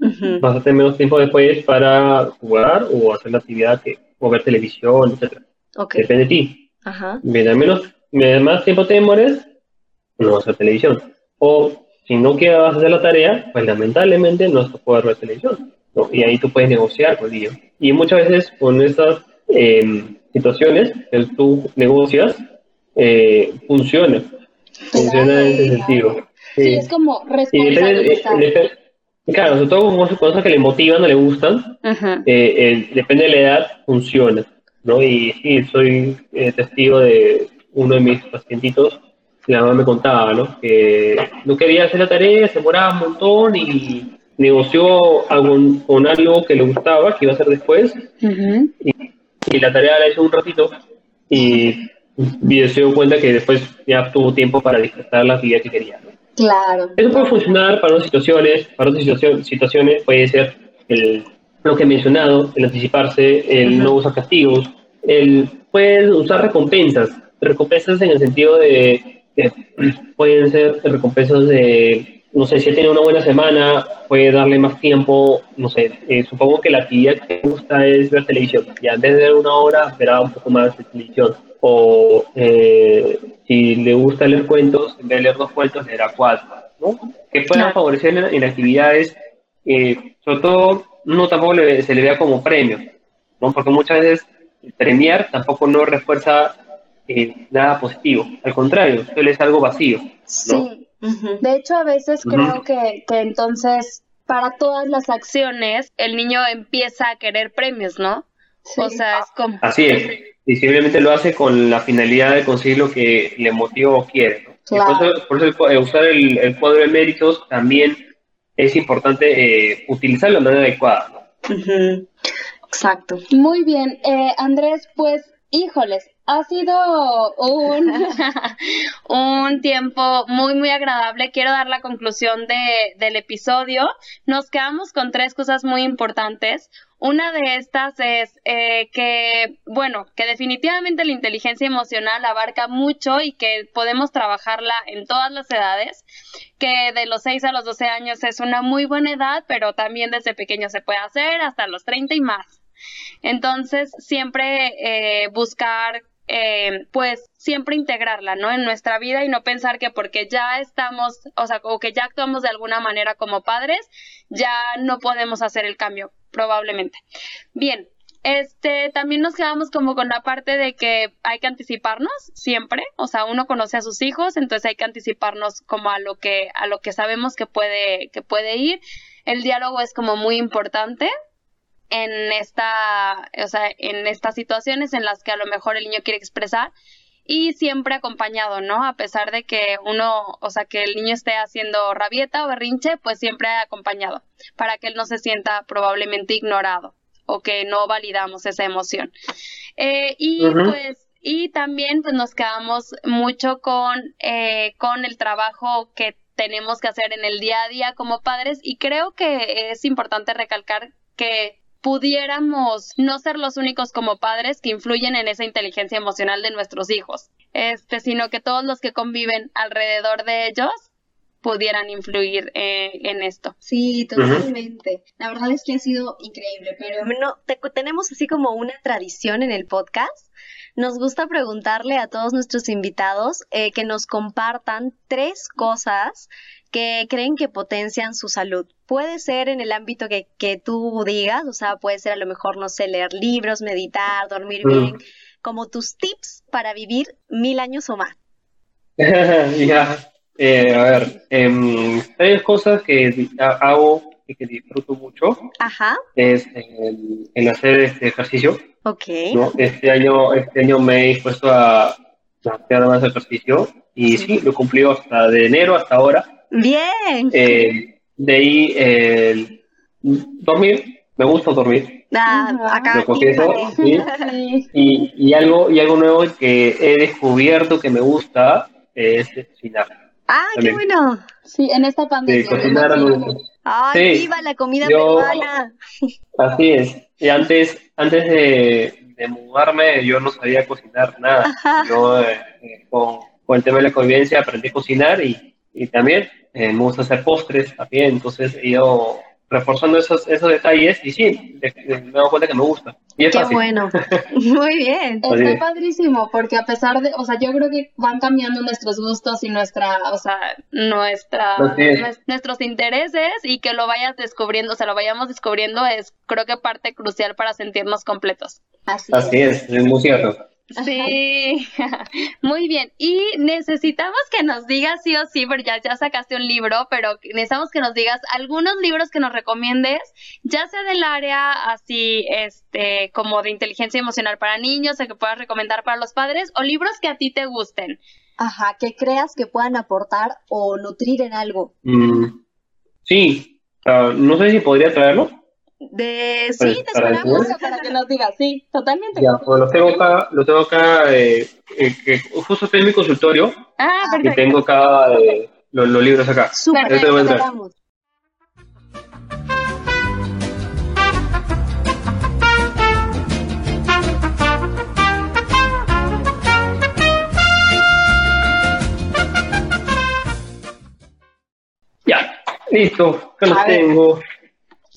Ujú. vas a tener menos tiempo después para jugar o hacer la actividad que, o ver televisión, etc. Ok. Depende de ti. Ajá. Mientras menos, mientras más tiempo te demores, no vas a ver televisión. O si no quieres hacer la tarea, pues lamentablemente no vas a poder ver televisión. ¿no? Y ahí tú puedes negociar con ellos. Y muchas veces con estas eh, situaciones que tú negocias, eh, funciona. Funciona en ese sentido. Sí, Sí. es como Y depende, responsabilizar. claro, sobre todo con cosas que le motivan o le gustan, eh, eh, depende de la edad, funciona, ¿no? Y sí, soy eh, testigo de uno de mis pacientitos, la mamá me contaba, ¿no? Que no quería hacer la tarea, se demoraba un montón y negoció algo, con algo que le gustaba, que iba a hacer después, Ujú. y la tarea la hizo un ratito y, y se dio cuenta que después ya tuvo tiempo para disfrutar la actividad que quería, ¿no? Claro. Eso puede funcionar para otras situaciones, para otras situaciones puede ser el, lo que he mencionado, el anticiparse, el no usar castigos, el puedes usar recompensas, recompensas en el sentido de que *clears throat* pueden ser recompensas de, no sé, si ha tenido una buena semana, puede darle más tiempo, no sé, eh, supongo que la actividad que le gusta es ver televisión, y en vez de ver una hora, verá un poco más de televisión, o eh, si le gusta leer cuentos, en vez de leer dos cuentos, leerá cuatro, ¿no? Que puedan favorecer en, en actividades, eh, sobre todo, no tampoco le- se le vea como premio, ¿no? Porque muchas veces premiar tampoco no refuerza eh, nada positivo. Al contrario, suele ser algo vacío. ¿no? Sí. De hecho, a veces creo que, que entonces para todas las acciones el niño empieza a querer premios, ¿no? O sea, es como... Así es. Y simplemente lo hace con la finalidad de conseguir lo que le motiva o quiere. ¿no? Claro. Por eso, por eso el- eh, usar el, el cuadro de méritos también es importante eh, utilizarlo de manera adecuada. ¿no? Exacto. Muy bien, eh, Andrés, pues, híjoles, ha sido un, *laughs* un tiempo muy, muy agradable. Quiero dar la conclusión de, del episodio. Nos quedamos con tres cosas muy importantes. Una de estas es eh, que, bueno, que definitivamente la inteligencia emocional abarca mucho y que podemos trabajarla en todas las edades, que de los 6 a los 12 años es una muy buena edad, pero también desde pequeño se puede hacer hasta los 30 y más. Entonces, siempre eh, buscar, eh, pues, siempre integrarla, ¿no? En nuestra vida y no pensar que porque ya estamos, o sea, o que ya actuamos de alguna manera como padres, ya no podemos hacer el cambio, probablemente. Bien. Este, también nos quedamos como con la parte de que hay que anticiparnos siempre, o sea, uno conoce a sus hijos, entonces hay que anticiparnos como a lo que, a lo que sabemos que puede, que puede ir. El diálogo es como muy importante, en esta, o sea, en estas situaciones en las que a lo mejor el niño quiere expresar y siempre acompañado, ¿no? A pesar de que uno, o sea, que el niño esté haciendo rabieta o berrinche, pues siempre acompañado para que él no se sienta probablemente ignorado o que no validamos esa emoción. Eh, y pues y también pues nos quedamos mucho con, eh, con el trabajo que tenemos que hacer en el día a día como padres y creo que es importante recalcar que pudiéramos no ser los únicos como padres que influyen en esa inteligencia emocional de nuestros hijos, este, sino que todos los que conviven alrededor de ellos pudieran influir eh, en esto. Sí, totalmente. La verdad es que ha sido increíble, pero no, te- tenemos así como una tradición en el podcast. Nos gusta preguntarle a todos nuestros invitados eh, que nos compartan tres cosas que creen que potencian su salud. Puede ser en el ámbito que, que tú digas, o sea, puede ser a lo mejor, no sé, leer libros, meditar, dormir Mm. bien, como tus tips para vivir mil años o más. *laughs* ya, eh, a ver, em, tres cosas que hago y que disfruto mucho Ajá, es el, el hacer este ejercicio, ok. ¿no? Este año, este año me he dispuesto a hacer más ejercicio y sí, lo he cumplido hasta de enero hasta ahora. Bien. Eh, de ahí, eh, dormir, me gusta dormir, Ah, acá, lo confieso. ¿sí? Y, y algo, y algo nuevo que he descubierto que me gusta es cocinar. Ah, qué También. bueno. Sí, en esta De pandemia. me cocinar algo. Ay, Sí, viva la comida yo- peruana. Así es. Y antes, antes de, de mudarme, yo no sabía cocinar nada. Ajá. Yo, eh, eh, con, con el tema de la convivencia, aprendí a cocinar y, y también eh, me gusta hacer postres también. Entonces, he ido reforzando esos, esos detalles y sí, me he dado cuenta que me gusta. Y es Qué fácil. bueno. *laughs* Muy bien. Está es. padrísimo, porque a pesar de, o sea, yo creo que van cambiando nuestros gustos y nuestra, o sea, nuestra, es. nuestros intereses y que lo vayas descubriendo, o sea, lo vayamos descubriendo es, creo que parte crucial para sentirnos completos. Así, Así es, es muy cierto. Sí, *laughs* muy bien. Y necesitamos que nos digas sí o sí, porque ya, ya sacaste un libro, pero necesitamos que nos digas algunos libros que nos recomiendes, ya sea del área así, este, como de inteligencia emocional para niños, o que puedas recomendar para los padres, o libros que a ti te gusten. Ajá, que creas que puedan aportar o nutrir en algo. Mm, sí, ah, no sé si podría traerlo. De sí, Pues, te para esperamos. decir. Para que nos digas, sí, totalmente. Ya, pues lo tengo acá, lo tengo acá, eh, eh, que justo estoy en mi consultorio Ah, y perfecto. tengo acá eh, los, los libros acá. Súper, te te esperamos. Ya, listo, acá los A ver.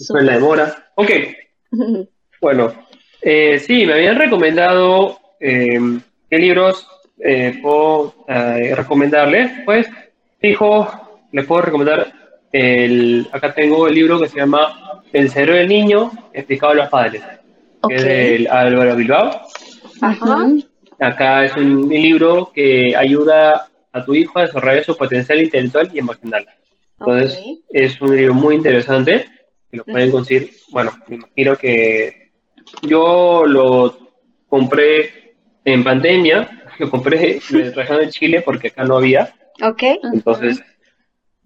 Fue la demora. Ok, *laughs* bueno, eh, sí, me habían recomendado eh, qué libros eh, puedo eh, recomendarles. Pues, fijo, les puedo recomendar el. Acá tengo el libro que se llama El cerebro del niño, explicado a los padres. Ok. Que es de Álvaro Bilbao. Ajá. Acá es un libro que ayuda a tu hijo a desarrollar su potencial intelectual y emocional. Entonces, es un libro muy interesante que lo pueden conseguir. Bueno, me imagino que yo lo compré en pandemia, *laughs* lo compré trabajando en *laughs* Chile porque acá no había. Ok. Entonces,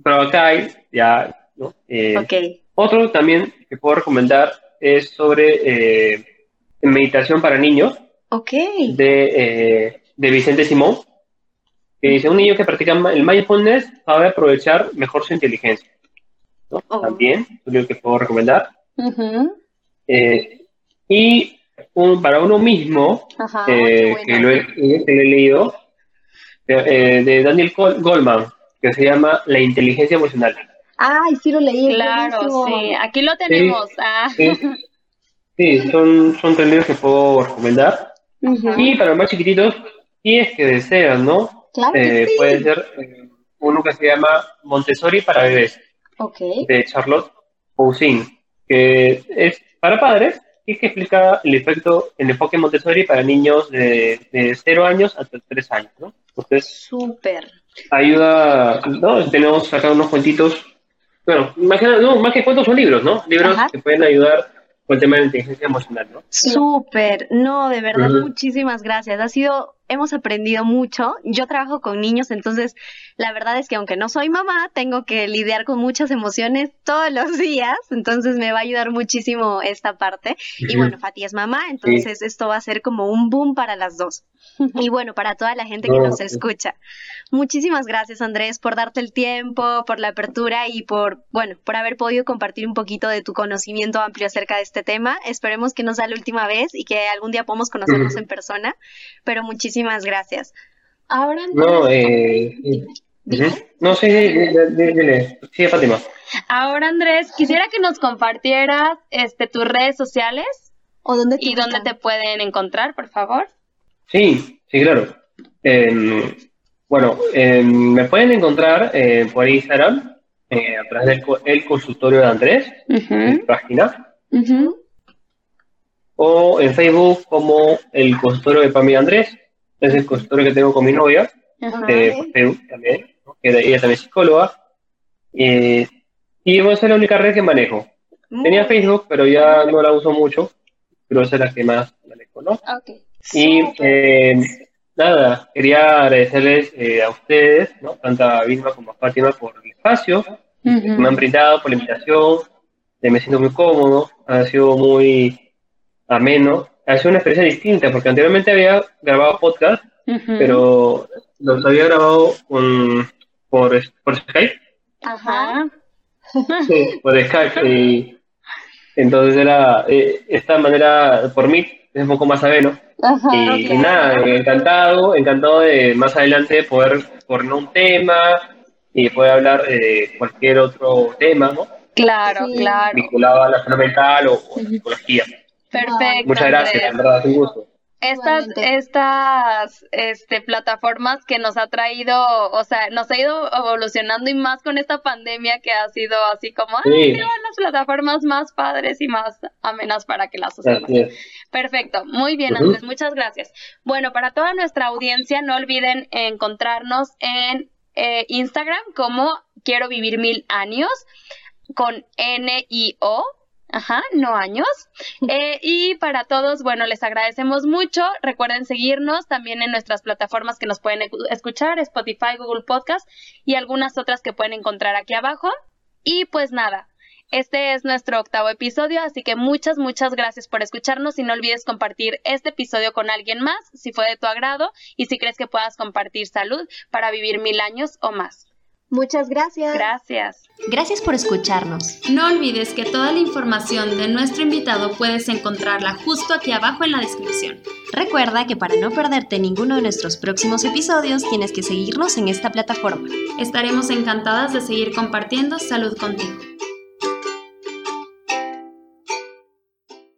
pero acá hay, ya, ¿no? Eh, ok. Otro también que puedo recomendar es sobre eh, meditación para niños. Ok. De, eh, de Vicente Simón que dice, un niño que practica el mindfulness sabe aprovechar mejor su inteligencia. ¿No? Oh. También, un libro que puedo recomendar. Eh, y un, para uno mismo, Ajá, eh, que lo he, que lo he leído, eh, de Daniel Col- Goldman, que se llama La inteligencia emocional. Ay, sí lo leí. Claro, buenísimo. sí, aquí lo tenemos. Ah. Sí, sí son, son tres libros que puedo recomendar. Y para los más chiquititos, si es que desean, ¿no? Claro que Eh, sí. Puede ser eh, uno que se llama Montessori para bebés. Ok. de Charlotte Poussin, que es para padres y que explica el efecto, el enfoque Montessori para niños de, de 0 años hasta 3 años, ¿no? Entonces, Súper. ayuda, ¿no? Tenemos acá unos cuentitos, bueno, más que, no, más que cuentos son libros, ¿no? Libros Ajá. que pueden ayudar con el tema de la inteligencia emocional, ¿no? Súper, no, de verdad, muchísimas gracias. Ha sido, hemos aprendido mucho. Yo trabajo con niños, entonces la verdad es que aunque no soy mamá, tengo que lidiar con muchas emociones todos *laughs* los días, entonces me va a ayudar muchísimo esta parte. Y bueno, Fati es mamá, entonces esto va a ser como un boom para las dos. *laughs* Y bueno, para toda la gente que No, nos escucha. Muchísimas gracias, Andrés, por darte el tiempo, por la apertura y por, bueno, por haber podido compartir un poquito de tu conocimiento amplio acerca de este tema. Esperemos que no sea la última vez y que algún día podamos conocernos en persona, pero muchísimas gracias. Ahora, No, Andrés, eh. Dime. Ujú. no, sí, sí, dile, dile, dile. Sí, Fátima. Ahora, Andrés, quisiera que nos compartieras este, tus redes sociales ¿o dónde te y dónde te pueden encontrar, por favor. Sí, sí, claro. Em, bueno, em, me pueden encontrar eh, por Instagram, eh, a través del co- el consultorio de Andrés, mi Ujú, página, o en Facebook como el consultorio de Pami Andrés, es el consultorio que tengo con mi novia, Ajá. Facebook también, ¿no? que ella también es psicóloga, eh, y esa es la única red que manejo. Tenía Facebook, pero ya no la uso mucho, pero esa es la que más manejo, ¿no? Ok. Y Súper. eh, nada, quería agradecerles eh, a ustedes, ¿no? tanto a Vilma como a Fátima, por el espacio que me han brindado, por la invitación. Me siento muy cómodo, ha sido muy ameno. Ha sido una experiencia distinta, porque anteriormente había grabado podcast, pero los había grabado con, por, por Skype. Ajá. Sí, por Skype. Y entonces era eh, esta manera, por mí, es un poco más ameno. Ajá. Y, nada, encantado, encantado de más adelante poder poner un tema y poder hablar de cualquier otro tema, ¿no? Claro, Sí. claro. Vinculado a la salud mental o, o psicología. Perfecto. Muchas gracias, Andrés. en verdad, un gusto. Estas, estas este, plataformas que nos ha traído, o sea, nos ha ido evolucionando y más con esta pandemia que ha sido así como, Sí. ay, qué las plataformas más padres y más amenas para que las usemos. Perfecto, muy bien. Andrés, muchas gracias. Bueno, para toda nuestra audiencia, no olviden encontrarnos en eh, Instagram como Quiero Vivir Mil Años con N-I-O. Ajá, no años. *laughs* Eh, y para todos, bueno, les agradecemos mucho. Recuerden seguirnos también en nuestras plataformas que nos pueden escuchar, Spotify, Google Podcast y algunas otras que pueden encontrar aquí abajo. Y pues nada, este es nuestro octavo episodio, así que muchas, muchas gracias por escucharnos y no olvides compartir este episodio con alguien más si fue de tu agrado y si crees que puedas compartir salud para vivir mil años o más. Muchas gracias. Gracias. Gracias por escucharnos. No olvides que toda la información de nuestro invitado puedes encontrarla justo aquí abajo en la descripción. Recuerda que para no perderte ninguno de nuestros próximos episodios tienes que seguirnos en esta plataforma. Estaremos encantadas de seguir compartiendo salud contigo.